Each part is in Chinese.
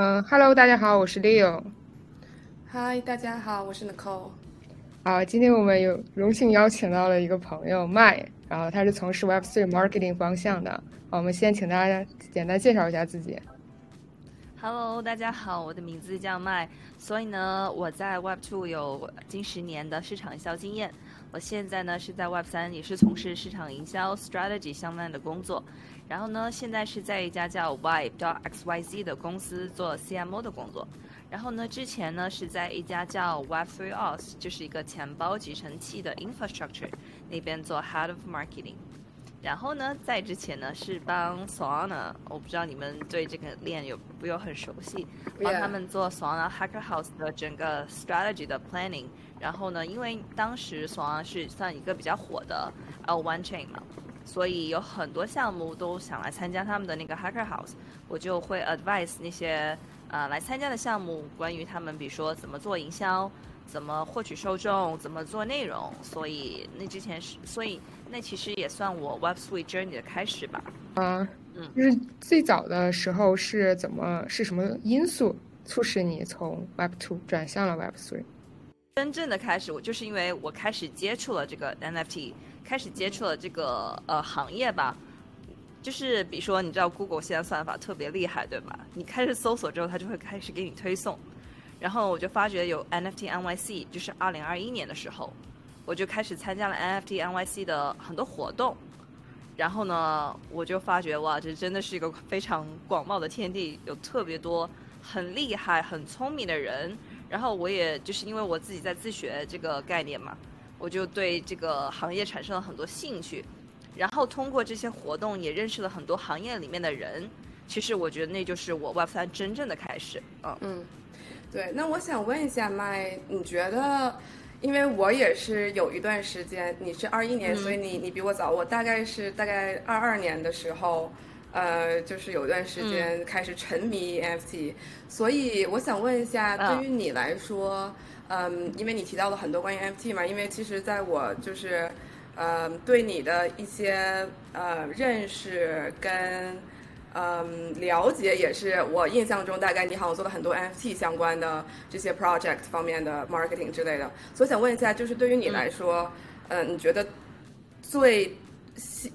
嗯，Hello，大家好，我是 Leo。Hi，大家好，我是 Nicole。啊，今天我们有荣幸邀请到了一个朋友麦，然后他是从事 Web3 marketing 方向的。好，我们先请大家简单介绍一下自己。Hello，大家好，我的名字叫麦，所以呢，我在 Web Two 有近十年的市场营销经验。我现在呢是在 Web 三也是从事市场营销 strategy 相关的工作。然后呢，现在是在一家叫 Vibe X Y Z 的公司做 CMO 的工作。然后呢，之前呢是在一家叫 Web3 Auth，就是一个钱包集成器的 infrastructure 那边做 Head of Marketing。然后呢，在之前呢是帮 Solana，我不知道你们对这个链有不有很熟悉，帮他们做 Solana Hacker House 的整个 strategy 的 planning。然后呢，因为当时 Solana 是算一个比较火的 one chain 嘛。所以有很多项目都想来参加他们的那个 Hacker House，我就会 advise 那些呃来参加的项目，关于他们比如说怎么做营销，怎么获取受众，怎么做内容。所以那之前是，所以那其实也算我 Web Three journey 的开始吧。啊，嗯，就是最早的时候是怎么是什么因素促使你从 Web Two 转向了 Web3？真正的开始，我就是因为我开始接触了这个 NFT。开始接触了这个呃行业吧，就是比如说，你知道 Google 现在算法特别厉害，对吧？你开始搜索之后，它就会开始给你推送。然后我就发觉有 NFT NYC，就是二零二一年的时候，我就开始参加了 NFT NYC 的很多活动。然后呢，我就发觉哇，这真的是一个非常广袤的天地，有特别多很厉害、很聪明的人。然后我也就是因为我自己在自学这个概念嘛。我就对这个行业产生了很多兴趣，然后通过这些活动也认识了很多行业里面的人。其实我觉得那就是我 Web 三真正的开始。嗯嗯，对。那我想问一下麦，你觉得，因为我也是有一段时间，你是二一年，所以你你比我早。我大概是大概二二年的时候，呃，就是有一段时间开始沉迷 NFT。所以我想问一下，对于你来说。嗯，因为你提到了很多关于 NFT 嘛，因为其实在我就是，呃，对你的一些呃认识跟嗯了解，也是我印象中大概你好像做了很多 NFT 相关的这些 project 方面的 marketing 之类的，所以想问一下，就是对于你来说，嗯，你觉得最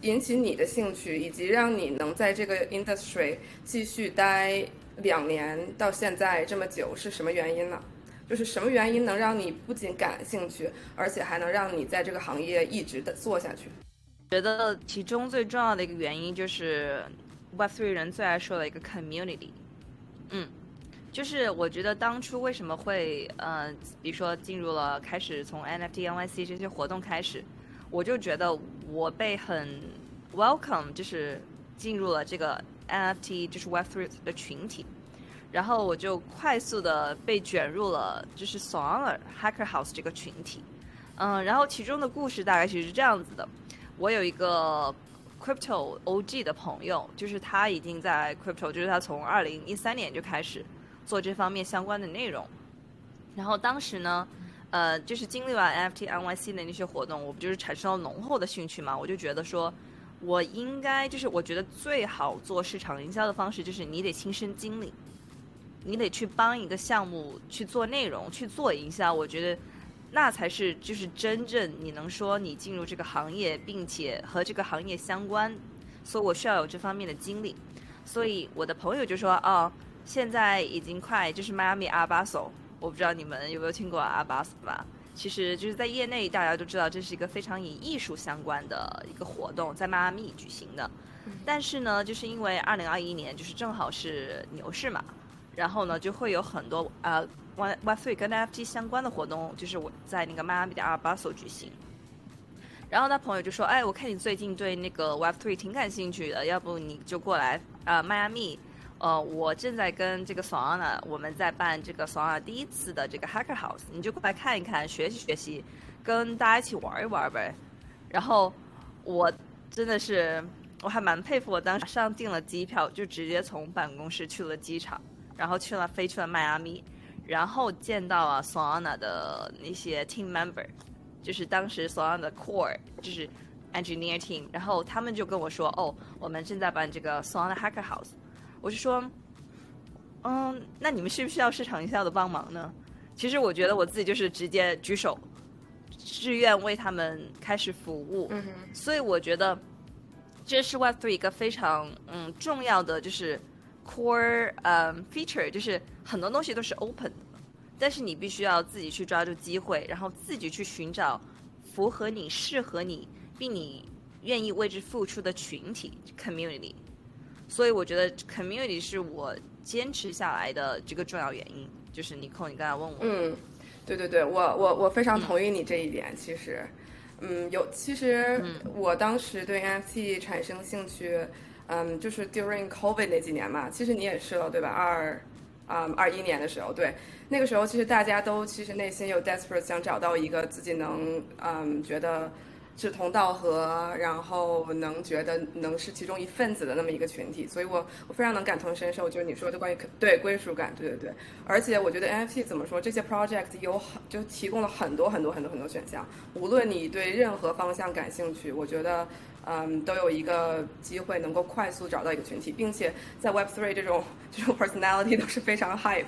引起你的兴趣，以及让你能在这个 industry 继续待两年到现在这么久，是什么原因呢？就是什么原因能让你不仅感兴趣，而且还能让你在这个行业一直的做下去？觉得其中最重要的一个原因就是 Web3 人最爱说的一个 community。嗯，就是我觉得当初为什么会呃，比如说进入了开始从 NFT、NYC 这些活动开始，我就觉得我被很 welcome，就是进入了这个 NFT 就是 Web3 的群体。然后我就快速的被卷入了就是 Solana Hacker House 这个群体，嗯，然后其中的故事大概其实是这样子的，我有一个 Crypto OG 的朋友，就是他已经在 Crypto，就是他从二零一三年就开始做这方面相关的内容，然后当时呢，呃，就是经历完 NFT NYC 的那些活动，我不就是产生了浓厚的兴趣嘛，我就觉得说，我应该就是我觉得最好做市场营销的方式就是你得亲身经历。你得去帮一个项目去做内容，去做营销，我觉得那才是就是真正你能说你进入这个行业，并且和这个行业相关，所以我需要有这方面的经历。所以我的朋友就说：“哦，现在已经快就是迈阿密阿巴索，我不知道你们有没有听过阿巴斯吧？其实就是在业内大家都知道这是一个非常以艺术相关的一个活动，在迈阿密举行的。但是呢，就是因为二零二一年就是正好是牛市嘛。”然后呢，就会有很多呃，Y Y Three 跟 NFT 相关的活动，就是我在那个迈阿密的阿尔巴索举行。然后他朋友就说：“哎，我看你最近对那个 Web Three 挺感兴趣的，要不你就过来啊，迈阿密。呃，我正在跟这个 Solana，我们在办这个 Solana 第一次的这个 Hacker House，你就过来看一看，学习学习，跟大家一起玩一玩呗。”然后我真的是，我还蛮佩服，我当时上订了机票，就直接从办公室去了机场。然后去了，飞去了迈阿密，然后见到了 Solana 的那些 team member，就是当时 Solana 的 core，就是 engineer team，然后他们就跟我说，哦，我们正在办这个 Solana Hacker House，我是说，嗯，那你们需不需要市场营销的帮忙呢？其实我觉得我自己就是直接举手，志愿为他们开始服务。嗯所以我觉得这是 Web Three 一个非常嗯重要的就是 core 嗯 feature，就是很多东西都是 open 的，但是你必须要自己去抓住机会，然后自己去寻找符合你、适合你，并你愿意为之付出的群体 community。所以我觉得 community 是我坚持下来的这个重要原因。就是你扣，你刚才问我，嗯，对对对，我我我非常同意你这一点。其实，嗯，有其实我当时对 NFT 产生兴趣，嗯，就是 during COVID 那几年嘛。其实你也是了，对吧？二，啊，二一年的时候，对，那个时候其实大家都其实内心有 desperate 想找到一个自己能，嗯，觉得。志同道合，然后能觉得能是其中一份子的那么一个群体，所以我我非常能感同身受，就是你说的关于对归属感，对对对，而且我觉得 NFT 怎么说，这些 project 有很就提供了很多很多很多很多选项，无论你对任何方向感兴趣，我觉得嗯都有一个机会能够快速找到一个群体，并且在 Web3 这种这种 personality 都是非常 hyped，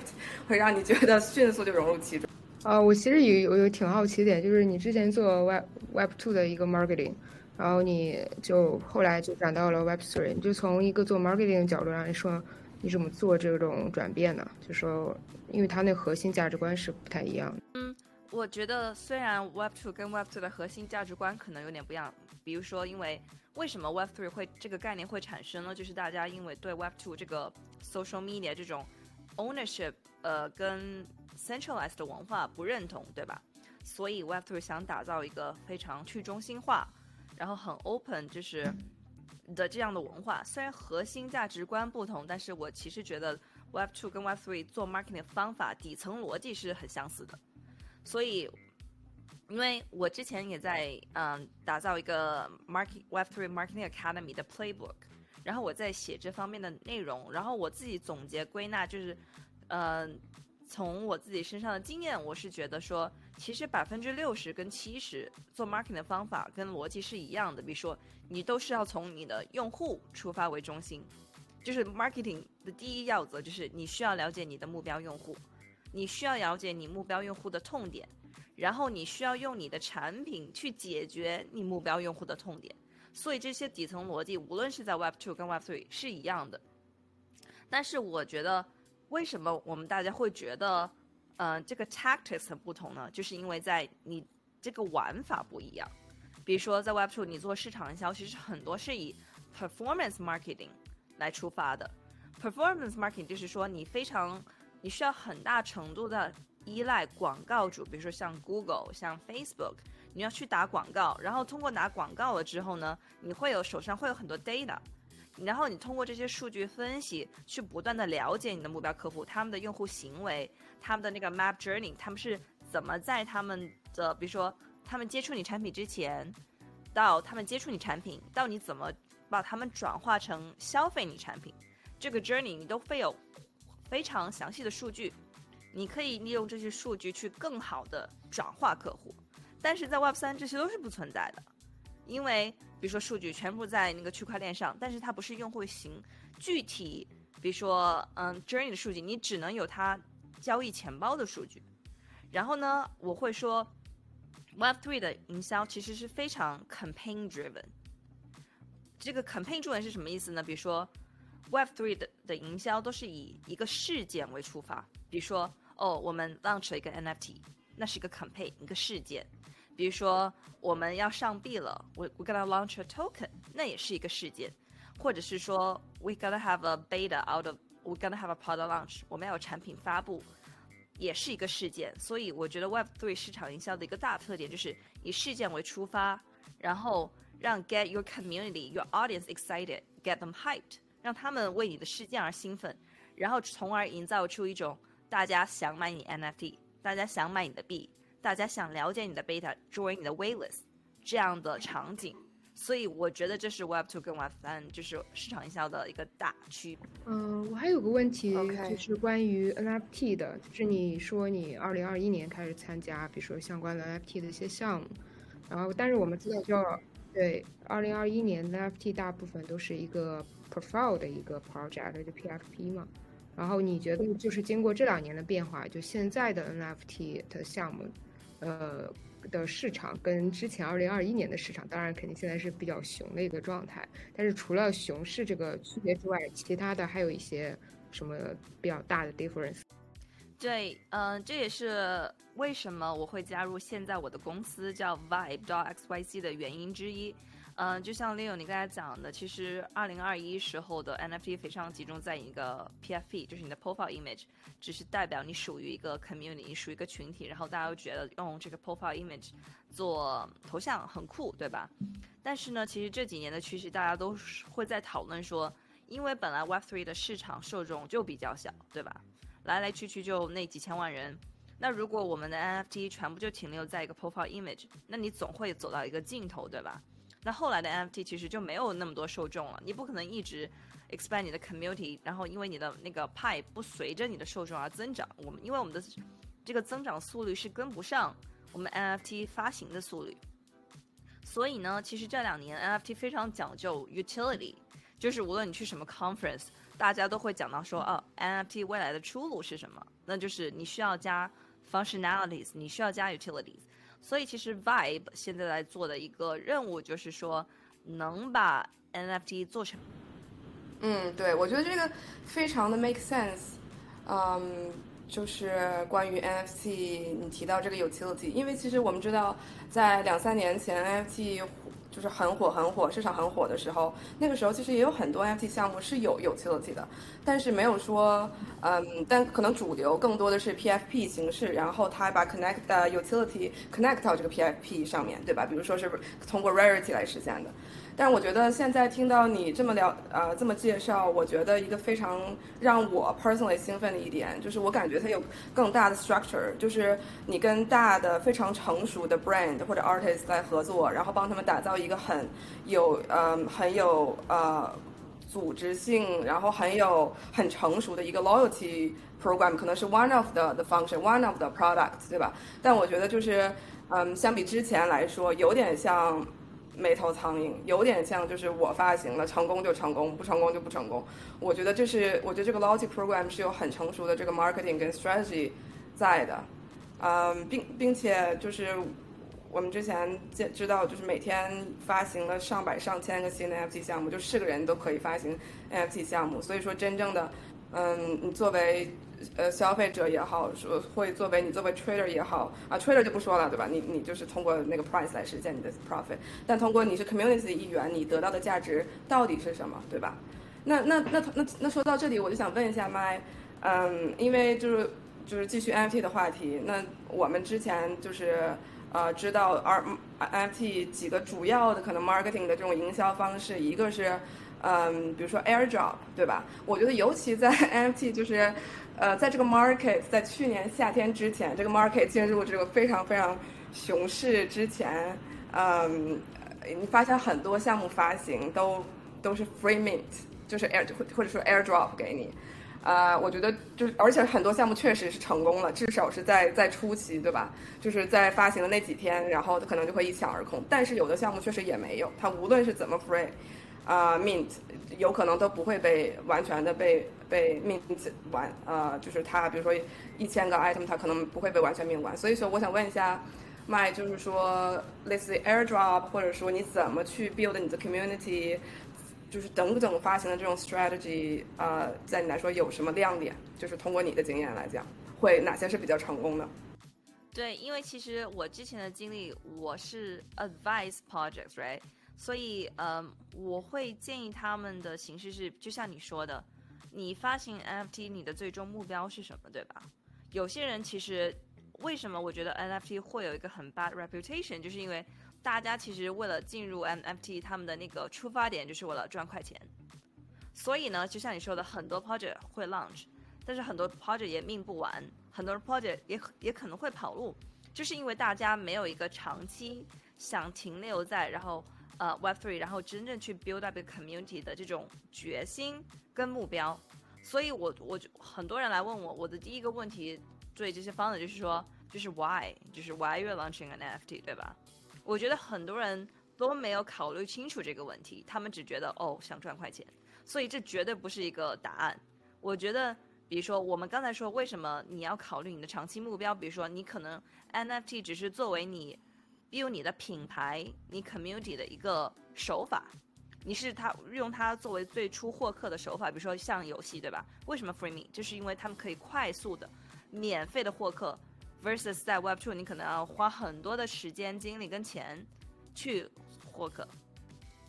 会让你觉得迅速就融入其中。啊，我其实有有挺好奇的点，就是你之前做 Web Web Two 的一个 marketing，然后你就后来就转到了 Web Three，你就从一个做 marketing 的角度来说，你怎么做这种转变呢？就说，因为它那核心价值观是不太一样的。嗯，我觉得虽然 Web Two 跟 Web Three 的核心价值观可能有点不一样，比如说，因为为什么 Web Three 会这个概念会产生呢？就是大家因为对 Web Two 这个 social media 这种 ownership，呃，跟 centralized 的文化不认同，对吧？所以 Web3 想打造一个非常去中心化，然后很 open，就是的这样的文化。虽然核心价值观不同，但是我其实觉得 Web2 跟 Web3 做 marketing 的方法底层逻辑是很相似的。所以，因为我之前也在嗯打造一个 market Web3 marketing academy 的 playbook，然后我在写这方面的内容，然后我自己总结归纳就是，嗯。从我自己身上的经验，我是觉得说，其实百分之六十跟七十做 marketing 的方法跟逻辑是一样的。比如说，你都是要从你的用户出发为中心，就是 marketing 的第一要则就是你需要了解你的目标用户，你需要了解你目标用户的痛点，然后你需要用你的产品去解决你目标用户的痛点。所以这些底层逻辑，无论是在 Web Two 跟 Web Three 是一样的。但是我觉得。为什么我们大家会觉得，呃，这个 tactics 不同呢？就是因为在你这个玩法不一样。比如说在 Web Two，你做市场营销，其实很多是以 performance marketing 来出发的。performance marketing 就是说你非常，你需要很大程度的依赖广告主，比如说像 Google、像 Facebook，你要去打广告，然后通过打广告了之后呢，你会有手上会有很多 data。然后你通过这些数据分析，去不断的了解你的目标客户，他们的用户行为，他们的那个 map journey，他们是怎么在他们的，比如说他们接触你产品之前，到他们接触你产品，到你怎么把他们转化成消费你产品，这个 journey 你都会有非常详细的数据，你可以利用这些数据去更好的转化客户，但是在 Web 三这些都是不存在的。因为比如说数据全部在那个区块链上，但是它不是用户型具体，比如说嗯 journey 的数据，你只能有它交易钱包的数据。然后呢，我会说 Web3 的营销其实是非常 campaign driven。这个 campaign driven 是什么意思呢？比如说 Web3 的的营销都是以一个事件为出发，比如说哦，我们 launch 了一个 NFT，那是一个 campaign，一个事件。比如说我们要上币了，we we gonna launch a token，那也是一个事件，或者是说 we gonna have a beta out of，we gonna have a product launch，我们要有产品发布，也是一个事件。所以我觉得 Web3 市场营销的一个大特点就是以事件为出发，然后让 get your community your audience excited，get them hyped，让他们为你的事件而兴奋，然后从而营造出一种大家想买你 NFT，大家想买你的币。大家想了解你的 beta，join 你的 waitlist 这样的场景，所以我觉得这是 Web Two 跟 Web 三就是市场营销的一个大区别。嗯，我还有个问题，就是关于 NFT 的，就是你说你二零二一年开始参加，比如说相关的 NFT 的一些项目，然后但是我们知道，就对二零二一年的 NFT 大部分都是一个 profile 的一个 project，就 PFP 嘛。然后你觉得就是经过这两年的变化，就现在的 NFT 的项目，呃的市场跟之前二零二一年的市场，当然肯定现在是比较熊的一个状态。但是除了熊市这个区别之外，其他的还有一些什么比较大的 difference？对，嗯，这也是为什么我会加入现在我的公司叫 Vibe X Y Z 的原因之一。嗯，就像 Leo 你刚才讲的，其实二零二一时候的 NFT 非常集中在一个 PFP，就是你的 profile image，只是代表你属于一个 community，属于一个群体，然后大家又觉得用这个 profile image 做头像很酷，对吧？但是呢，其实这几年的趋势，大家都会在讨论说，因为本来 Web3 的市场受众就比较小，对吧？来来去去就那几千万人，那如果我们的 NFT 全部就停留在一个 profile image，那你总会走到一个尽头，对吧？那后来的 NFT 其实就没有那么多受众了，你不可能一直 expand 你的 community，然后因为你的那个派不随着你的受众而增长，我们因为我们的这个增长速率是跟不上我们 NFT 发行的速率，所以呢，其实这两年 NFT 非常讲究 utility，就是无论你去什么 conference，大家都会讲到说，哦，NFT 未来的出路是什么？那就是你需要加 functionalities，你需要加 utilities。所以其实 Vibe 现在在做的一个任务就是说，能把 NFT 做成。嗯，对，我觉得这个非常的 make sense。嗯，就是关于 NFT，你提到这个 utility，因为其实我们知道，在两三年前 NFT。就是很火很火，市场很火的时候，那个时候其实也有很多 NFT 项目是有 utility 的，但是没有说，嗯，但可能主流更多的是 PFP 形式，然后它把 connect 的 utility connect 到这个 PFP 上面对吧？比如说是通过 rarity 来实现的。但我觉得现在听到你这么聊，呃，这么介绍，我觉得一个非常让我 personally 兴奋的一点，就是我感觉它有更大的 structure，就是你跟大的非常成熟的 brand 或者 artist 在合作，然后帮他们打造一个很有，呃，很有呃组织性，然后很有很成熟的一个 loyalty program，可能是 one of the the function，one of the products，对吧？但我觉得就是，嗯，相比之前来说，有点像。没头苍蝇，有点像就是我发行了，成功就成功，不成功就不成功。我觉得这是，我觉得这个 logic program 是有很成熟的这个 marketing 跟 strategy 在的，嗯，并并且就是我们之前见知道，就是每天发行了上百上千个新的 NFT 项目，就是个人都可以发行 NFT 项目。所以说，真正的，嗯，你作为。呃，消费者也好，说会作为你作为 trader 也好啊，trader 就不说了，对吧？你你就是通过那个 price 来实现你的 profit，但通过你是 community 的一员，你得到的价值到底是什么，对吧？那那那那那说到这里，我就想问一下麦，嗯，因为就是就是继续 NFT 的话题，那我们之前就是呃知道 R NFT 几个主要的可能 marketing 的这种营销方式，一个是嗯，比如说 airdrop，对吧？我觉得尤其在 NFT 就是。呃，在这个 market 在去年夏天之前，这个 market 进入这个非常非常熊市之前，嗯，你发现很多项目发行都都是 free mint，就是 air 或或者说 airdrop 给你，啊，我觉得就是而且很多项目确实是成功了，至少是在在初期，对吧？就是在发行的那几天，然后可能就会一抢而空。但是有的项目确实也没有，它无论是怎么 free，啊 mint，有可能都不会被完全的被。被 mint 完，呃，就是它，比如说一千个 item，它可能不会被完全命完。所以说，我想问一下，麦，就是说类似 airdrop，或者说你怎么去 build 你的 community，就是等等发行的这种 strategy，呃，在你来说有什么亮点？就是通过你的经验来讲，会哪些是比较成功的？对，因为其实我之前的经历，我是 advise projects，right？所以，嗯，我会建议他们的形式是，就像你说的。你发行 NFT，你的最终目标是什么，对吧？有些人其实为什么我觉得 NFT 会有一个很 bad reputation，就是因为大家其实为了进入 NFT，他们的那个出发点就是为了赚快钱。所以呢，就像你说的，很多 project 会 launch，但是很多 project 也命不完，很多 project 也也可能会跑路，就是因为大家没有一个长期想停留在然后。呃，Web3，然后真正去 build up community 的这种决心跟目标，所以我我就很多人来问我，我的第一个问题对这些方的就是说，就是 why，就是 why you're launching an NFT，对吧？我觉得很多人都没有考虑清楚这个问题，他们只觉得哦想赚快钱，所以这绝对不是一个答案。我觉得比如说我们刚才说，为什么你要考虑你的长期目标？比如说你可能 NFT 只是作为你利用你的品牌、你 community 的一个手法，你是它用它作为最初获客的手法。比如说像游戏，对吧？为什么 Free Me？就是因为他们可以快速的、免费的获客，versus 在 Web Two 你可能要花很多的时间、精力跟钱去获客。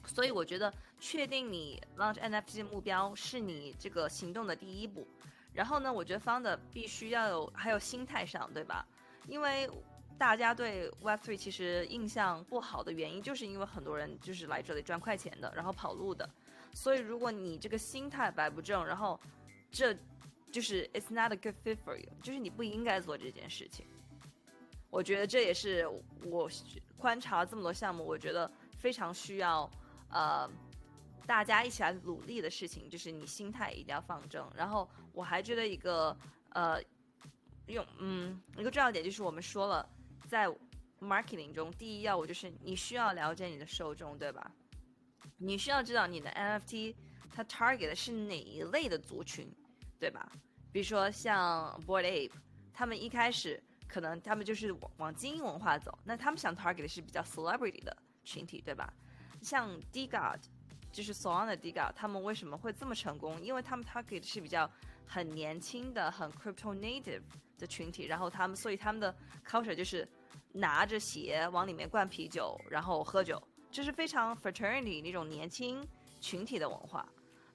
所以我觉得，确定你 launch NFT 的目标是你这个行动的第一步。然后呢，我觉得方的必须要有，还有心态上，对吧？因为大家对 Web3 其实印象不好的原因，就是因为很多人就是来这里赚快钱的，然后跑路的。所以如果你这个心态摆不正，然后这就是 it's not a good fit for you，就是你不应该做这件事情。我觉得这也是我观察了这么多项目，我觉得非常需要。呃，大家一起来努力的事情，就是你心态一定要放正。然后我还觉得一个呃，用嗯一个重要点就是我们说了，在 marketing 中，第一要务就是你需要了解你的受众，对吧？你需要知道你的 NFT 它 target 的是哪一类的族群，对吧？比如说像 Board Ape，他们一开始可能他们就是往往精英文化走，那他们想 target 的是比较 celebrity 的群体，对吧？像 Dgad，就是 Solana Dgad，他们为什么会这么成功？因为他们 target 是比较很年轻的、很 crypto native 的群体，然后他们所以他们的 culture 就是拿着鞋往里面灌啤酒，然后喝酒，这是非常 fraternity 那种年轻群体的文化。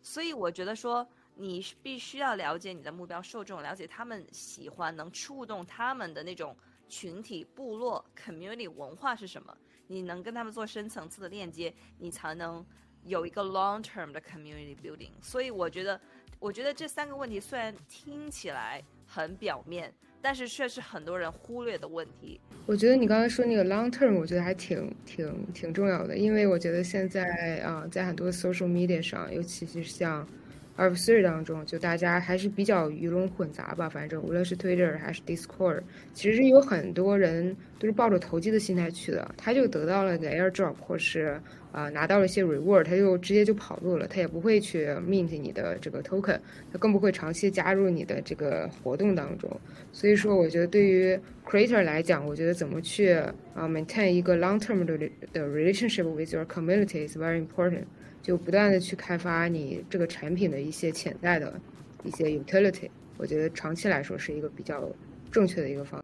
所以我觉得说，你必须要了解你的目标受众，了解他们喜欢能触动他们的那种群体、部落、community 文化是什么。你能跟他们做深层次的链接，你才能有一个 long term 的 community building。所以我觉得，我觉得这三个问题虽然听起来很表面，但是却是很多人忽略的问题。我觉得你刚才说那个 long term，我觉得还挺挺挺重要的，因为我觉得现在啊，在很多 social media 上，尤其是像。二十四当中，就大家还是比较鱼龙混杂吧。反正无论是 Twitter 还是 Discord，其实有很多人都是抱着投机的心态去的。他就得到了个 airdrop，或是啊拿到了一些 reward，他就直接就跑路了。他也不会去 mint 你的这个 token，他更不会长期加入你的这个活动当中。所以说，我觉得对于 creator 来讲，我觉得怎么去啊 maintain 一个 long term 的的 relationship with your community is very important。就不断的去开发你这个产品的一些潜在的一些 utility，我觉得长期来说是一个比较正确的一个方。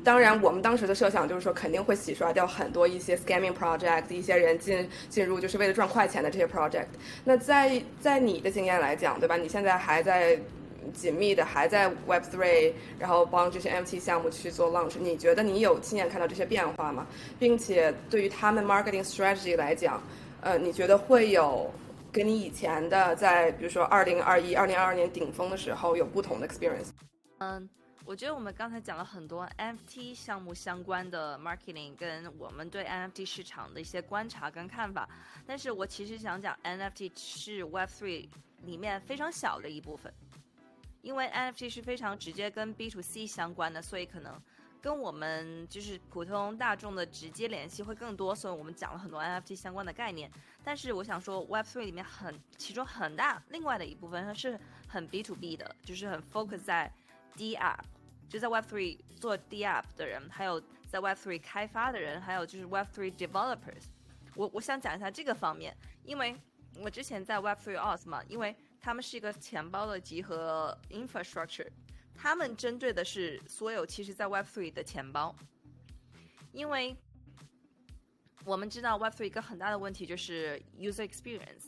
当然，我们当时的设想就是说，肯定会洗刷掉很多一些 scamming project，一些人进进入就是为了赚快钱的这些 project。那在在你的经验来讲，对吧？你现在还在紧密的还在 Web Three，然后帮这些 MT 项目去做 launch，你觉得你有亲眼看到这些变化吗？并且对于他们 marketing strategy 来讲？呃，你觉得会有跟你以前的在，比如说二零二一、二零二二年顶峰的时候有不同的 experience？嗯，我觉得我们刚才讲了很多 NFT 项目相关的 marketing，跟我们对 NFT 市场的一些观察跟看法。但是我其实想讲 NFT 是 Web3 里面非常小的一部分，因为 NFT 是非常直接跟 B to C 相关的，所以可能。跟我们就是普通大众的直接联系会更多，所以我们讲了很多 NFT 相关的概念。但是我想说，Web3 里面很其中很大另外的一部分，它是很 B to B 的，就是很 focus 在 D App，就在 Web3 做 D App 的人，还有在 Web3 开发的人，还有就是 Web3 developers。我我想讲一下这个方面，因为我之前在 Web3 Auth 嘛，因为他们是一个钱包的集合 infrastructure。他们针对的是所有其实，在 Web3 的钱包，因为我们知道 Web3 一个很大的问题就是 user experience。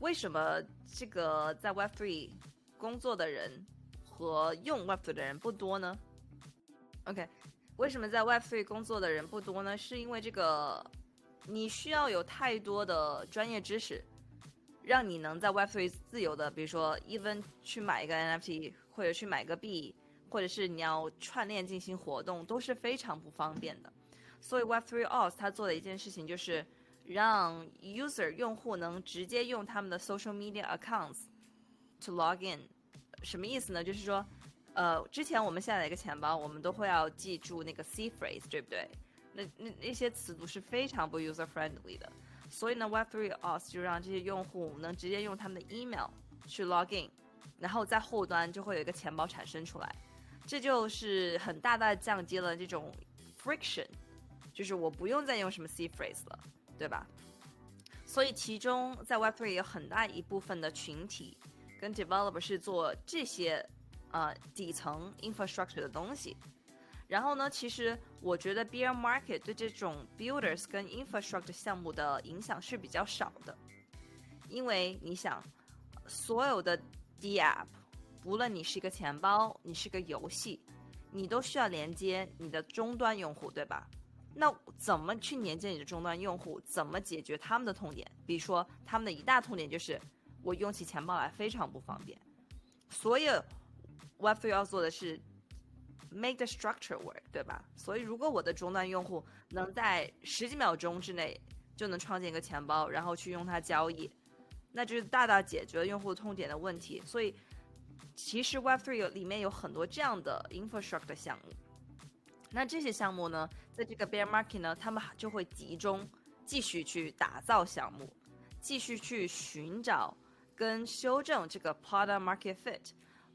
为什么这个在 Web3 工作的人和用 Web3 的人不多呢？OK，为什么在 Web3 工作的人不多呢？是因为这个你需要有太多的专业知识，让你能在 Web3 自由的，比如说 even 去买一个 NFT。或者去买个币，或者是你要串链进行活动，都是非常不方便的。所以 Web3 Auth 它做的一件事情就是让 user 用户能直接用他们的 social media accounts to log in。什么意思呢？就是说，呃，之前我们下载一个钱包，我们都会要记住那个 C phrase，对不对？那那那些词组是非常不 user friendly 的。所以呢，Web3 Auth 就让这些用户能直接用他们的 email 去 log in。然后在后端就会有一个钱包产生出来，这就是很大大降低了这种 friction，就是我不用再用什么 C phrase 了，对吧？所以其中在 Web3 有很大一部分的群体跟 developer 是做这些呃底层 infrastructure 的东西。然后呢，其实我觉得 bear market 对这种 builders 跟 infrastructure 项目的影响是比较少的，因为你想，所有的 D app，无论你是一个钱包，你是个游戏，你都需要连接你的终端用户，对吧？那怎么去连接你的终端用户？怎么解决他们的痛点？比如说，他们的一大痛点就是我用起钱包来非常不方便。所有 Web3 要做的是。Make the structure work，对吧？所以如果我的终端用户能在十几秒钟之内就能创建一个钱包，然后去用它交易，那就是大大解决了用户痛点的问题。所以其实 Web3 有里面有很多这样的 infrastructure 项目。那这些项目呢，在这个 bear market 呢，他们就会集中继续去打造项目，继续去寻找跟修正这个 product market fit。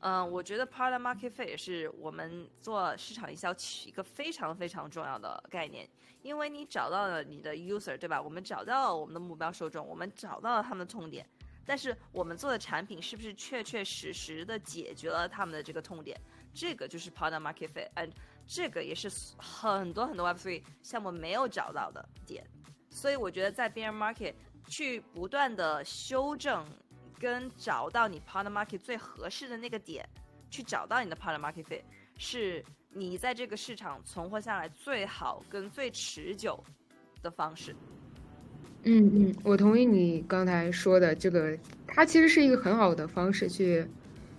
嗯，我觉得 product market fit 也是我们做市场营销一个非常非常重要的概念，因为你找到了你的 user，对吧？我们找到了我们的目标受众，我们找到了他们的痛点，但是我们做的产品是不是确确实实的解决了他们的这个痛点？这个就是 product market fit，and 这个也是很多很多 Web3 项目没有找到的点。所以我觉得在 bear market 去不断的修正。跟找到你 partner market 最合适的那个点，去找到你的 partner market fit，是你在这个市场存活下来最好跟最持久的方式。嗯嗯，我同意你刚才说的这个，它其实是一个很好的方式去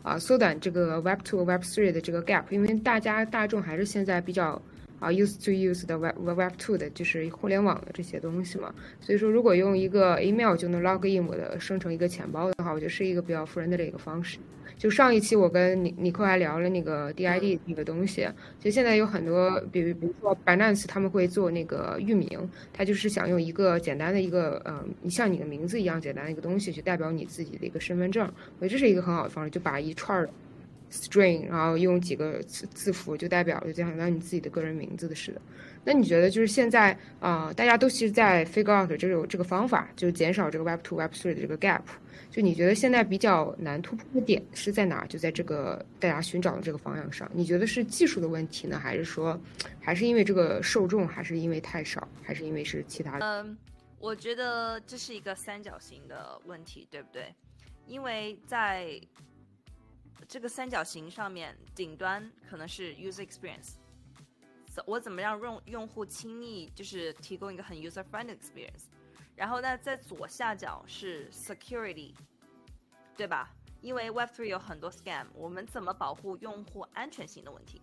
啊缩短这个 Web two Web three 的这个 gap，因为大家大众还是现在比较。啊，use to use 的 web web two 的就是互联网的这些东西嘛，所以说如果用一个 email 就能 log in 我的生成一个钱包的话，我觉得是一个比较 friendly 的一个方式。就上一期我跟尼尼克还聊了那个 DID 那个东西，其实现在有很多，比如比如说 Binance 他们会做那个域名，他就是想用一个简单的一个，嗯，像你的名字一样简单的一个东西去代表你自己的一个身份证，我觉得这是一个很好的方式，就把一串儿。string，然后用几个字字符就代表，就这样当你自己的个人名字的似的。那你觉得就是现在啊，大家都其实在 figure out 这个这个方法，就减少这个 Web to Web three 的这个 gap。就你觉得现在比较难突破的点是在哪？就在这个大家寻找的这个方向上。你觉得是技术的问题呢，还是说，还是因为这个受众，还是因为太少，还是因为是其他的？嗯，我觉得这是一个三角形的问题，对不对？因为在这个三角形上面，顶端可能是 user experience，我怎么让用用户轻易就是提供一个很 user friendly experience，然后呢，在左下角是 security，对吧？因为 Web3 有很多 scam，我们怎么保护用户安全性的问题？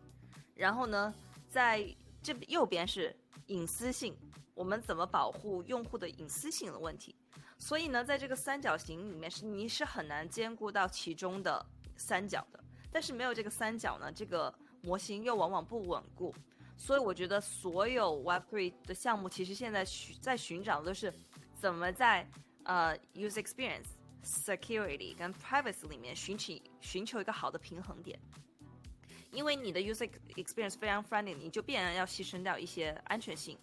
然后呢，在这右边是隐私性，我们怎么保护用户的隐私性的问题？所以呢，在这个三角形里面是你是很难兼顾到其中的。三角的，但是没有这个三角呢，这个模型又往往不稳固，所以我觉得所有 Web3 的项目其实现在寻在寻找的都是怎么在呃 user experience、security 跟 privacy 里面寻求寻求一个好的平衡点，因为你的 user experience 非常 friendly，你就必然要牺牲掉一些安全性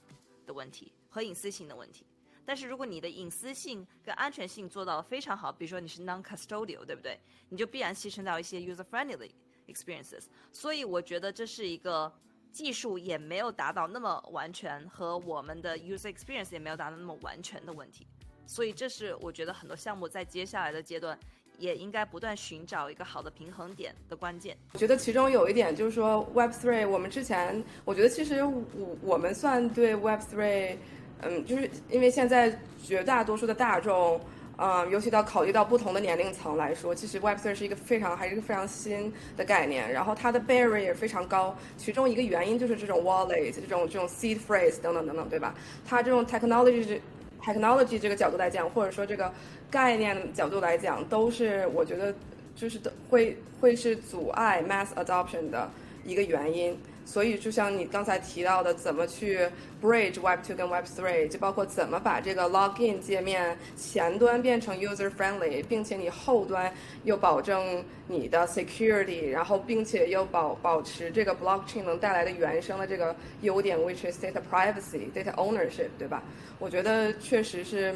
的问题和隐私性的问题。但是如果你的隐私性跟安全性做到非常好，比如说你是 non-custodial，对不对？你就必然牺牲掉一些 user-friendly experiences。所以我觉得这是一个技术也没有达到那么完全，和我们的 user experience 也没有达到那么完全的问题。所以这是我觉得很多项目在接下来的阶段也应该不断寻找一个好的平衡点的关键。我觉得其中有一点就是说 Web3，我们之前我觉得其实我我们算对 Web3。嗯，就是因为现在绝大多数的大众，嗯，尤其到考虑到不同的年龄层来说，其实 Web3 是一个非常还是一个非常新的概念，然后它的 barrier 也非常高。其中一个原因就是这种 wallet、这种这种 seed phrase 等等等等，对吧？它这种 technology technology 这个角度来讲，或者说这个概念角度来讲，都是我觉得就是会会是阻碍 mass adoption 的一个原因。所以就像你刚才提到的，怎么去 bridge Web 2跟 Web 3，就包括怎么把这个 login 界面前端变成 user friendly，并且你后端又保证你的 security，然后并且又保保持这个 blockchain 能带来的原生的这个优点，which is data privacy、data ownership，对吧？我觉得确实是。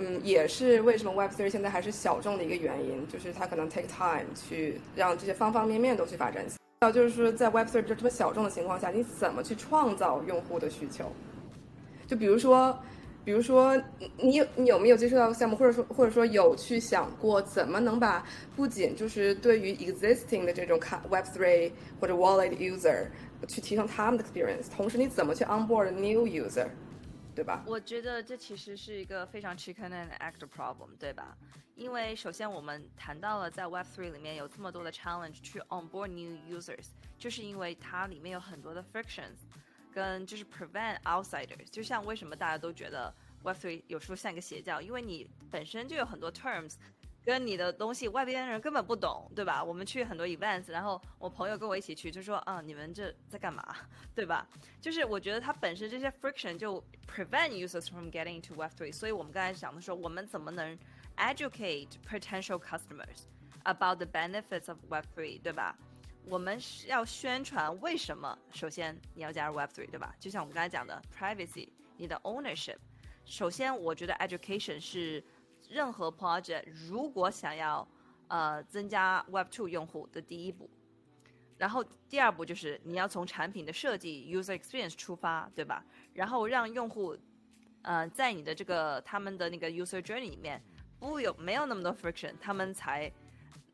嗯，也是为什么 Web3 现在还是小众的一个原因，就是它可能 take time 去让这些方方面面都去发展起。要就是说，在 Web3 这么小众的情况下，你怎么去创造用户的需求？就比如说，比如说，你有你有没有接触到项目，或者说或者说有去想过怎么能把不仅就是对于 existing 的这种卡 Web3 或者 Wallet user 去提升他们的 experience，同时你怎么去 onboard new user？对吧？我觉得这其实是一个非常 chicken and egg 的 problem，对吧？因为首先我们谈到了在 Web3 里面有这么多的 challenge 去 onboard new users，就是因为它里面有很多的 frictions，跟就是 prevent outsiders。就像为什么大家都觉得 Web3 有时候像一个邪教，因为你本身就有很多 terms。跟你的东西外边人根本不懂，对吧？我们去很多 events，然后我朋友跟我一起去，就说啊，你们这在干嘛，对吧？就是我觉得它本身这些 friction 就 prevent users from getting to Web3，所以我们刚才讲的说，我们怎么能 educate potential customers about the benefits of Web3，对吧？我们是要宣传为什么，首先你要加入 Web3，对吧？就像我们刚才讲的 privacy，你的 ownership，首先我觉得 education 是。任何 project 如果想要呃增加 Web Two 用户的第一步，然后第二步就是你要从产品的设计 user experience 出发，对吧？然后让用户呃在你的这个他们的那个 user journey 里面不有没有那么多 friction，他们才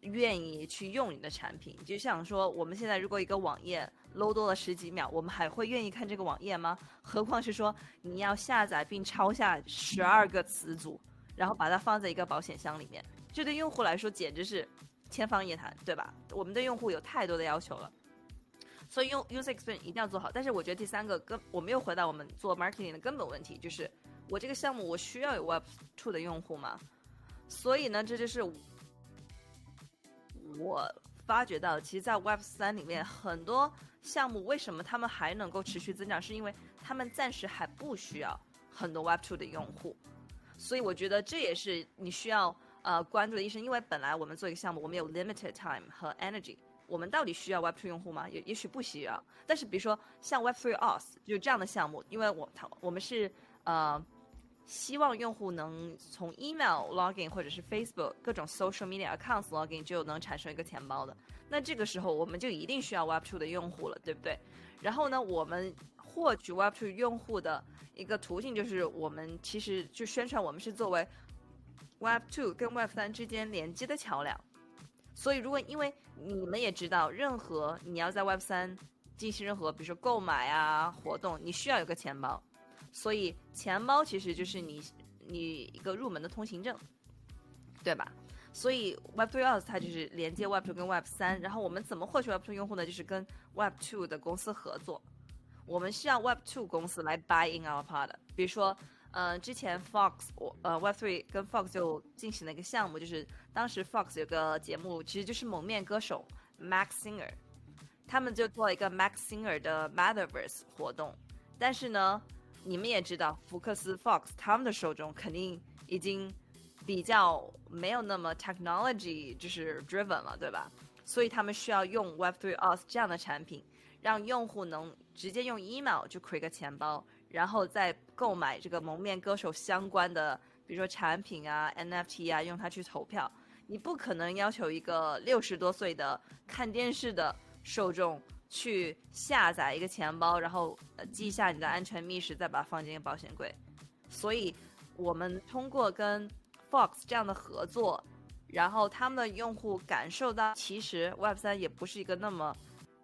愿意去用你的产品。就像说我们现在如果一个网页 load 多了十几秒，我们还会愿意看这个网页吗？何况是说你要下载并抄下十二个词组。然后把它放在一个保险箱里面，这对用户来说简直是天方夜谭，对吧？我们对用户有太多的要求了，所以用 user experience 一定要做好。但是我觉得第三个根，我们又回到我们做 marketing 的根本问题，就是我这个项目我需要有 web two 的用户吗？所以呢，这就是我发觉到，其实，在 web 三里面很多项目为什么他们还能够持续增长，是因为他们暂时还不需要很多 web two 的用户。所以我觉得这也是你需要呃关注的医生，因为本来我们做一个项目，我们有 limited time 和 energy，我们到底需要 Web2 用户吗？也也许不需要。但是比如说像 Web3 Auth 就这样的项目，因为我他我们是呃希望用户能从 email login 或者是 Facebook 各种 social media accounts login 就能产生一个钱包的，那这个时候我们就一定需要 Web2 的用户了，对不对？然后呢，我们获取 Web2 用户的。一个途径就是我们其实就宣传我们是作为 Web Two 跟 Web 三之间连接的桥梁，所以如果因为你们也知道，任何你要在 Web 三进行任何比如说购买啊活动，你需要有个钱包，所以钱包其实就是你你一个入门的通行证，对吧？所以 Web Three Auth 它就是连接 Web Two 跟 Web 三，然后我们怎么获取 Web Two 用户呢？就是跟 Web Two 的公司合作。我们需要 Web Two 公司来 buy in our product。比如说，呃，之前 Fox 我呃 Web Three 跟 Fox 就进行了一个项目，就是当时 Fox 有个节目，其实就是蒙面歌手 Max Singer，他们就做了一个 Max Singer 的 Metaverse 活动。但是呢，你们也知道，福克斯 Fox 他们的受众肯定已经比较没有那么 technology 就是 driven 了，对吧？所以他们需要用 Web Three Auth 这样的产品。让用户能直接用 email 就 create 个钱包，然后再购买这个蒙面歌手相关的，比如说产品啊、NFT 啊，用它去投票。你不可能要求一个六十多岁的看电视的受众去下载一个钱包，然后记下你的安全密匙，再把它放进保险柜。所以，我们通过跟 Fox 这样的合作，然后他们的用户感受到，其实 Web 三也不是一个那么。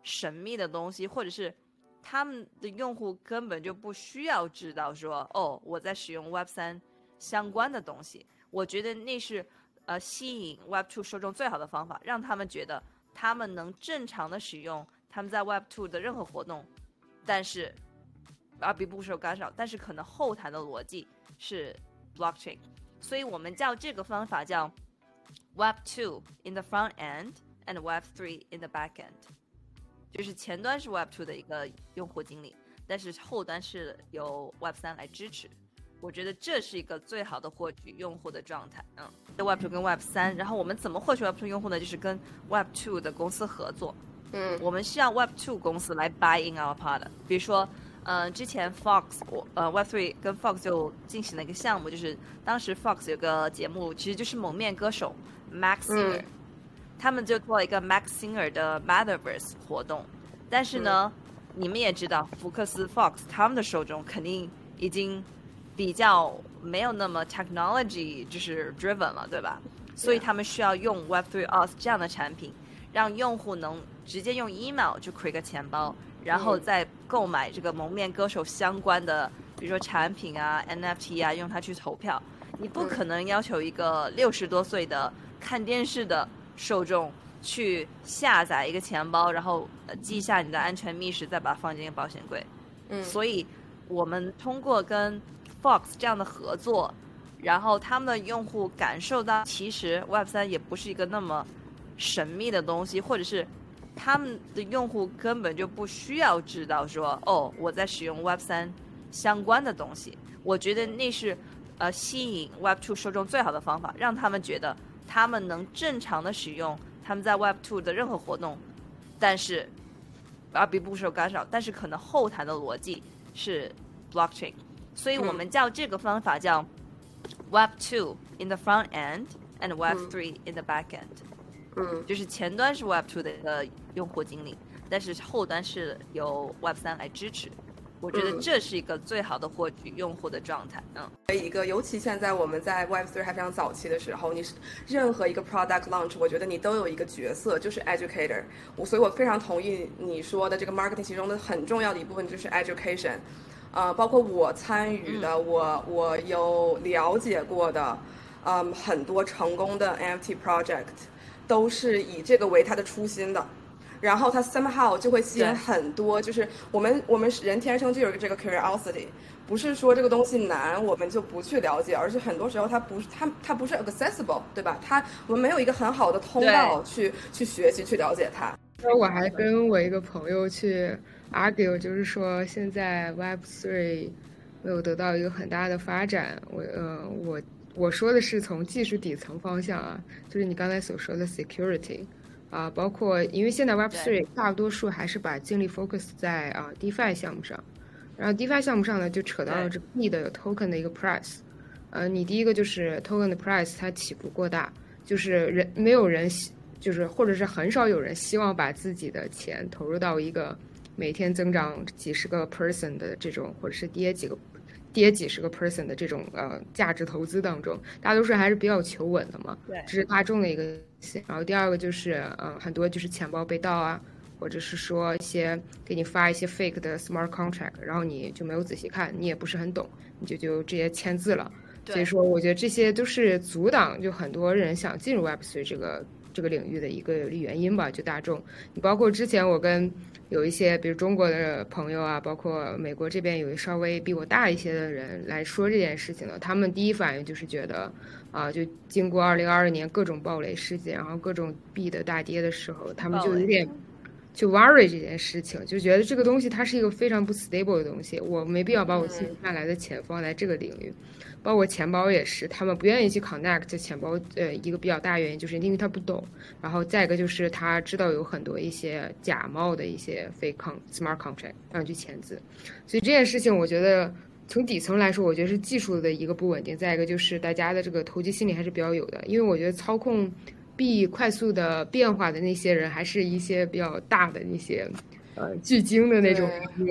神秘的东西，或者是他们的用户根本就不需要知道说哦，我在使用 Web 三相关的东西。我觉得那是呃吸引 Web Two 受众最好的方法，让他们觉得他们能正常的使用他们在 Web Two 的任何活动，但是而并不受干扰。但是可能后台的逻辑是 Blockchain，所以我们叫这个方法叫 Web Two in the front end and Web Three in the back end。就是前端是 Web Two 的一个用户经理，但是后端是由 Web 三来支持。我觉得这是一个最好的获取用户的状态。嗯，Web Two 跟 Web 三，然后我们怎么获取 Web Two 用户呢？就是跟 Web Two 的公司合作。嗯，我们需要 Web Two 公司来 buy in our product。比如说，呃，之前 Fox 我呃 Web Three 跟 Fox 就进行了一个项目，就是当时 Fox 有个节目，其实就是蒙面歌手 Max 他们就做了一个 Max Singer 的 Metaverse 活动。但是呢，你们也知道，福克斯 Fox 他们的手中肯定已经比较没有那么 technology 就是 driven 了，对吧？所以他们需要用 Web3 Auth 这样的产品，让用户能直接用 email 就 create 个钱包，然后再购买这个蒙面歌手相关的，比如说产品啊、NFT 啊，用它去投票。你不可能要求一个六十多岁的看电视的受众去下载一个钱包，然后呃记下你的安全密匙，再把它放进保险柜。嗯，所以我们通过跟 Fox 这样的合作，然后他们的用户感受到，其实 Web 三也不是一个那么神秘的东西，或者是他们的用户根本就不需要知道说，哦，我在使用 Web 三相关的东西。我觉得那是呃吸引 Web Two 受众最好的方法，让他们觉得他们能正常的使用他们在 Web Two 的任何活动，但是而并不受干扰，但是可能后台的逻辑是 blockchain，所以我们叫这个方法叫 Web Two in the front end and Web Three in the back end，嗯。就是前端是 Web Two 的一个用户经理，但是后端是由 Web 三来支持。我觉得嗯这是一个最好的获取用户的状态。嗯，一个，尤其现在我们在 Web3 还非常早期的时候，你是任何一个 product launch，我觉得你都有一个角色，就是 educator。我所以，我非常同意你说的这个 marketing 其中的很重要的一部分就是 education。呃，包括我参与的，我我有了解过的，嗯，很多成功的 NFT project 都是以这个为它的初心的。然后它 somehow 就会吸引很多，就是我们我们人天生就有这个 curiosity，不是说这个东西难我们就不去了解，而是很多时候它不是它它不是 accessible，对吧？它我们没有一个很好的通道去去学习去了解它。那我还跟我一个朋友去 argue，就是说现在 Web Three 没有得到一个很大的发展。我呃我我说的是从技术底层方向啊，就是你刚才所说的 security 啊，包括因为现在 Web Three 大多数还是把精力 focus 在啊 DeFi 项目上，然后 DeFi 项目上呢就扯到了这个 B 的 token 的一个 price。呃，你第一个就是 token 的 price 它起伏过大，就是人没有人希就是或者是很少有人希望把自己的钱投入到一个每天增长几十个 person 的这种，或者是跌几个跌几十个 person 的这种呃价值投资当中，大多数还是比较求稳的嘛。对这是大众的一个。然后第二个就是呃很多就是钱包被盗啊，或者是说一些给你发一些 fake 的 smart contract，然后你就没有仔细看，你也不是很懂，你就就直接签字了。所以说，我觉得这些都是阻挡就很多人想进入 Web 3这个这个领域的一个原因吧。就大众，你包括之前我跟有一些比如中国的朋友啊，包括美国这边有稍微比我大一些的人来说这件事情的，他们第一反应就是觉得啊，就经过二零二二年各种暴雷事件，然后各种币的大跌的时候，他们就有点。去 worry 这件事情，就觉得这个东西它是一个非常不 stable 的东西，我没必要把我辛苦赚来的钱放在这个领域。包括钱包也是，他们不愿意去 connect 钱包，呃，一个比较大原因就是因为他不懂，然后再一个就是他知道有很多一些假冒的一些 fake smart contract 让你去签字，所以这件事情我觉得从底层来说，我觉得是技术的一个不稳定，再一个就是大家的这个投机心理还是比较有的，因为我觉得操控币快速的变化的那些人，还是一些比较大的那些。呃，巨鲸的那种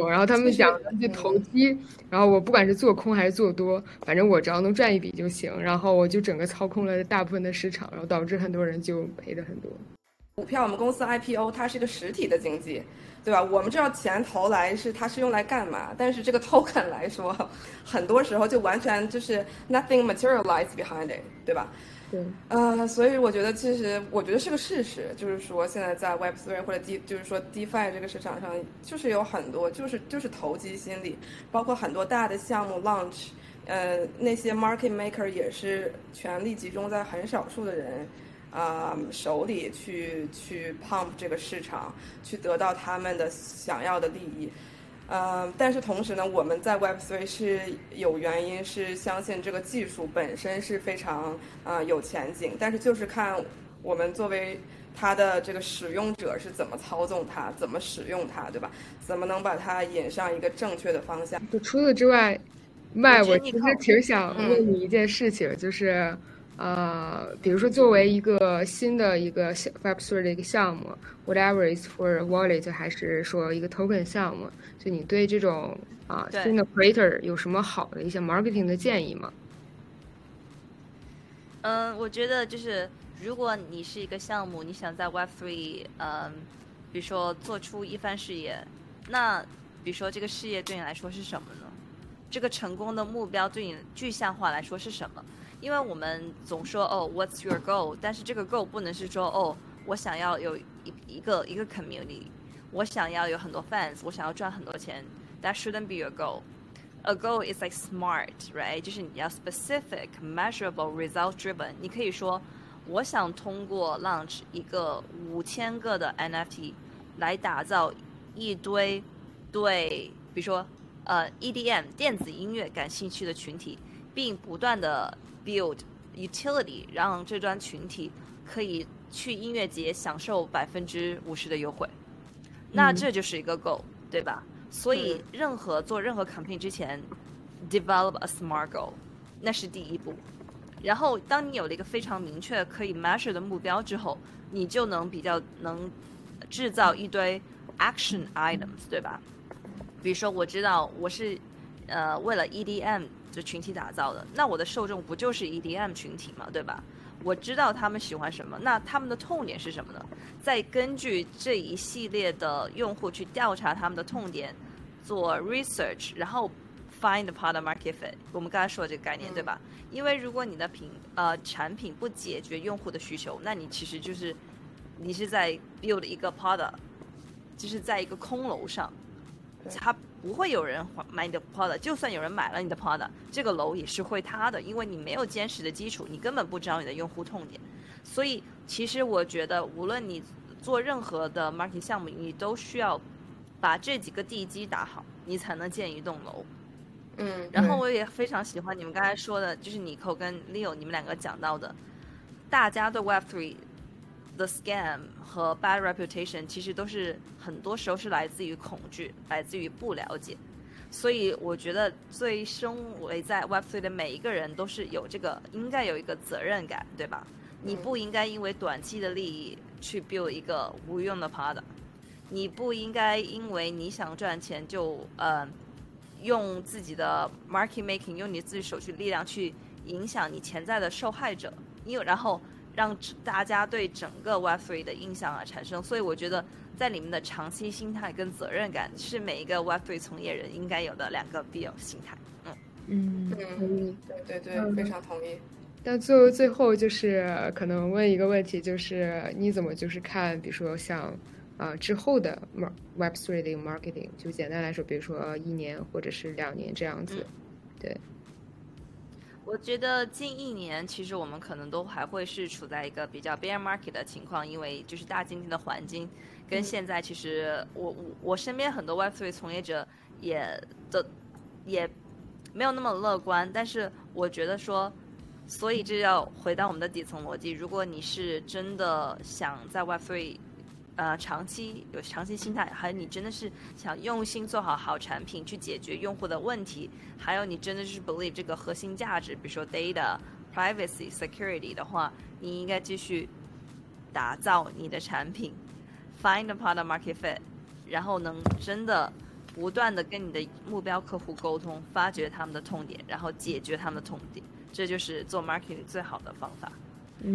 然后他们想去投机，然后我不管是做空还是做多，反正我只要能赚一笔就行，然后我就整个操控了大部分的市场，然后导致很多人就赔的很多。股票，我们公司 IPO 它是一个实体的经济，对吧？我们知道钱投来是它是用来干嘛，但是这个 token 来说，很多时候就完全就是 nothing materialized behind it，对吧？对，呃，所以我觉得其实我觉得是个事实，就是说现在在 Web 3或者 D 就是说 DeFi 这个市场上，就是有很多就是就是投机心理，包括很多大的项目 launch，呃，那些 market maker 也是权力集中在很少数的人啊手里去去 pump 这个市场，去得到他们的想要的利益。嗯，但是同时呢，我们在 Web3 是有原因是相信这个技术本身是非常啊有前景，但是就是看我们作为它的这个使用者是怎么操纵它，怎么使用它，对吧？怎么能把它引上一个正确的方向？就除此之外，麦，我其实挺想问你一件事情，就是。呃，比如说，作为一个新的一个 Web3 的一个项目，whatever is for wallet，还是说一个 token 项目，就你对这种啊新的 creator 有什么好的一些 marketing 的建议吗？嗯，我觉得就是如果你是一个项目，你想在 Web3，嗯，比如说做出一番事业，那比如说这个事业对你来说是什么呢？这个成功的目标对你具象化来说是什么？因为我们总说哦，What's your goal？但是这个 goal 不能是说哦，我想要有一一个一个 community，我想要有很多 fans，我想要赚很多钱。That shouldn't be your goal. A goal is like smart, right？就是你要 specific, measurable, result driven。你可以说，我想通过 launch 一个五千个的 NFT 来打造一堆对，比如说呃 EDM 电子音乐感兴趣的群体，并不断的 build utility，让这专群体可以去音乐节享受百分之五十的优惠，那这就是一个 goal，对吧？所以任何做任何 campaign 之前，develop a smart goal，那是第一步。然后当你有了一个非常明确可以 measure 的目标之后，你就能比较能制造一堆 action items，对吧？比如说我知道我是呃为了 EDM。就群体打造的，那我的受众不就是 EDM 群体嘛，对吧？我知道他们喜欢什么，那他们的痛点是什么呢？再根据这一系列的用户去调查他们的痛点，做 research，然后 find product market fit。我们刚才说的这个概念，对吧？因为如果你的品呃产品不解决用户的需求，那你其实就是你是在 build 一个 product，就是在一个空楼上，它。不会有人买你的 product，就算有人买了你的 product，这个楼也是会塌的，因为你没有坚实的基础，你根本不知道你的用户痛点。所以，其实我觉得，无论你做任何的 marketing 项目，你都需要把这几个地基打好，你才能建一栋楼。嗯。然后我也非常喜欢你们刚才说的，就是 Nico 跟 Leo 你们两个讲到的，大家对 Web Three。The scam 和 bad reputation 其实都是很多时候是来自于恐惧，来自于不了解。所以我觉得，最身为在 Web3 的每一个人都是有这个应该有一个责任感，对吧？你不应该因为短期的利益去 build 一个无用的 product，你不应该因为你想赚钱就呃用自己的 market making，用你自己手去力量去影响你潜在的受害者，因为然后。让大家对整个 Web3 的印象啊产生，所以我觉得在里面的长期心态跟责任感是每一个 Web3 从业人应该有的两个必有心态。嗯嗯嗯，对对对，非常同意。但最后最后就是可能问一个问题，就是你怎么就是看，比如说像啊之后的 Web3 的 marketing，就简单来说，比如说一年或者是两年这样子，对。我觉得近一年，其实我们可能都还会是处在一个比较 bear market 的情况，因为就是大经济的环境跟现在，其实我我我身边很多 Web3 从业者也的也没有那么乐观。但是我觉得说，所以这要回到我们的底层逻辑，如果你是真的想在 Web3。呃，长期有长期心态，还有你真的是想用心做好好产品，去解决用户的问题，还有你真的是 believe 这个核心价值，比如说 data、privacy、security 的话，你应该继续打造你的产品，find a product market fit，然后能真的不断的跟你的目标客户沟通，发掘他们的痛点，然后解决他们的痛点，这就是做 marketing 最好的方法。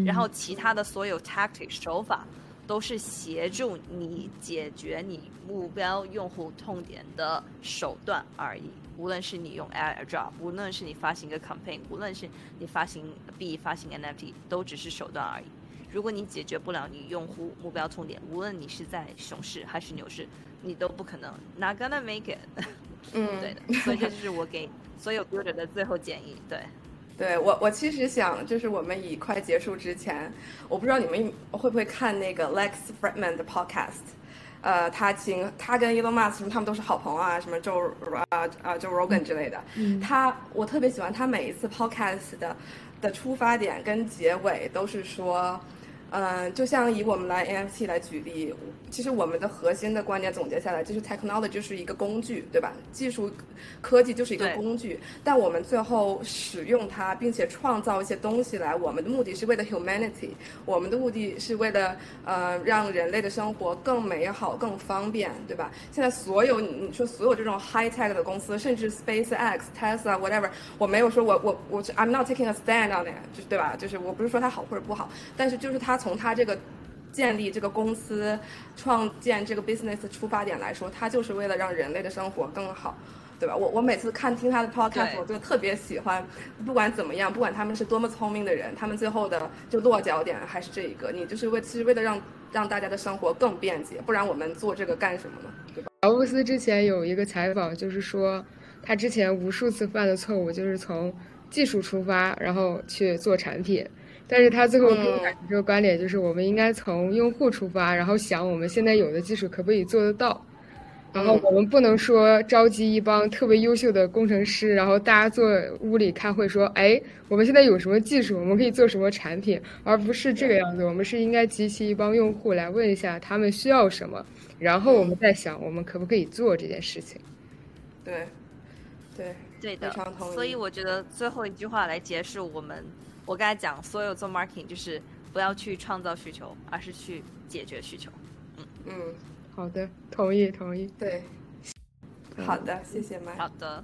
然后其他的所有 tactic 手法。都是协助你解决你目标用户痛点的手段而已。无论是你用 AirDrop，无论是你发行一个 campaign，无论是你发行币、发行 NFT，都只是手段而已。如果你解决不了你用户目标痛点，无论你是在熊市还是牛市，你都不可能 not gonna make it。嗯，对的。所以这就是我给所有 builder 的最后建议。对。对我，我其实想，就是我们以快结束之前，我不知道你们会不会看那个 Lex Friedman 的 podcast，呃，他请他跟 Elon Musk 什么，他们都是好朋友啊，什么 Joe 啊啊 Joe Rogan 之类的。嗯他我特别喜欢他每一次 podcast 的的出发点跟结尾都是说，嗯、就像以我们来 NFT 来举例，其实我们的核心的观点总结下来，就是 technology 就是一个工具，对吧？技术科技就是一个工具，但我们最后使用它，并且创造一些东西来，我们的目的是为了 humanity，我们的目的是为了呃让人类的生活更美好、更方便，对吧？现在所有你你说所有这种 high tech 的公司，甚至 SpaceX、Tesla whatever，我没有说我我我 I'm not taking a stand on it，就是对吧？就是我不是说它好或者不好，但是就是它从他这个。建立这个公司、创建这个 business 的出发点来说，他就是为了让人类的生活更好，对吧？我我每次看听他的 podcast，我就特别喜欢，不管怎么样，不管他们是多么聪明的人，他们最后的就落脚点还是这一个，你就是为其实为了让让大家的生活更便捷，不然我们做这个干什么呢？对吧？乔布斯之前有一个采访，就是说他之前无数次犯的错误就是从技术出发，然后去做产品。但是他最后给我感觉这个观点，就是我们应该从用户出发，然后想我们现在有的技术可不可以做得到。然后我们不能说召集一帮特别优秀的工程师，然后大家坐屋里开会说，哎，我们现在有什么技术，我们可以做什么产品，而不是这个样子。我们是应该集齐一帮用户来问一下他们需要什么，然后我们再想我们可不可以做这件事情。对，对，对的非常同意。所以我觉得最后一句话来结束我们，我刚才讲，所有做 marketing 就是不要去创造需求，而是去解决需求。嗯嗯，好的，同意同意。对，好的，谢谢麦。好的。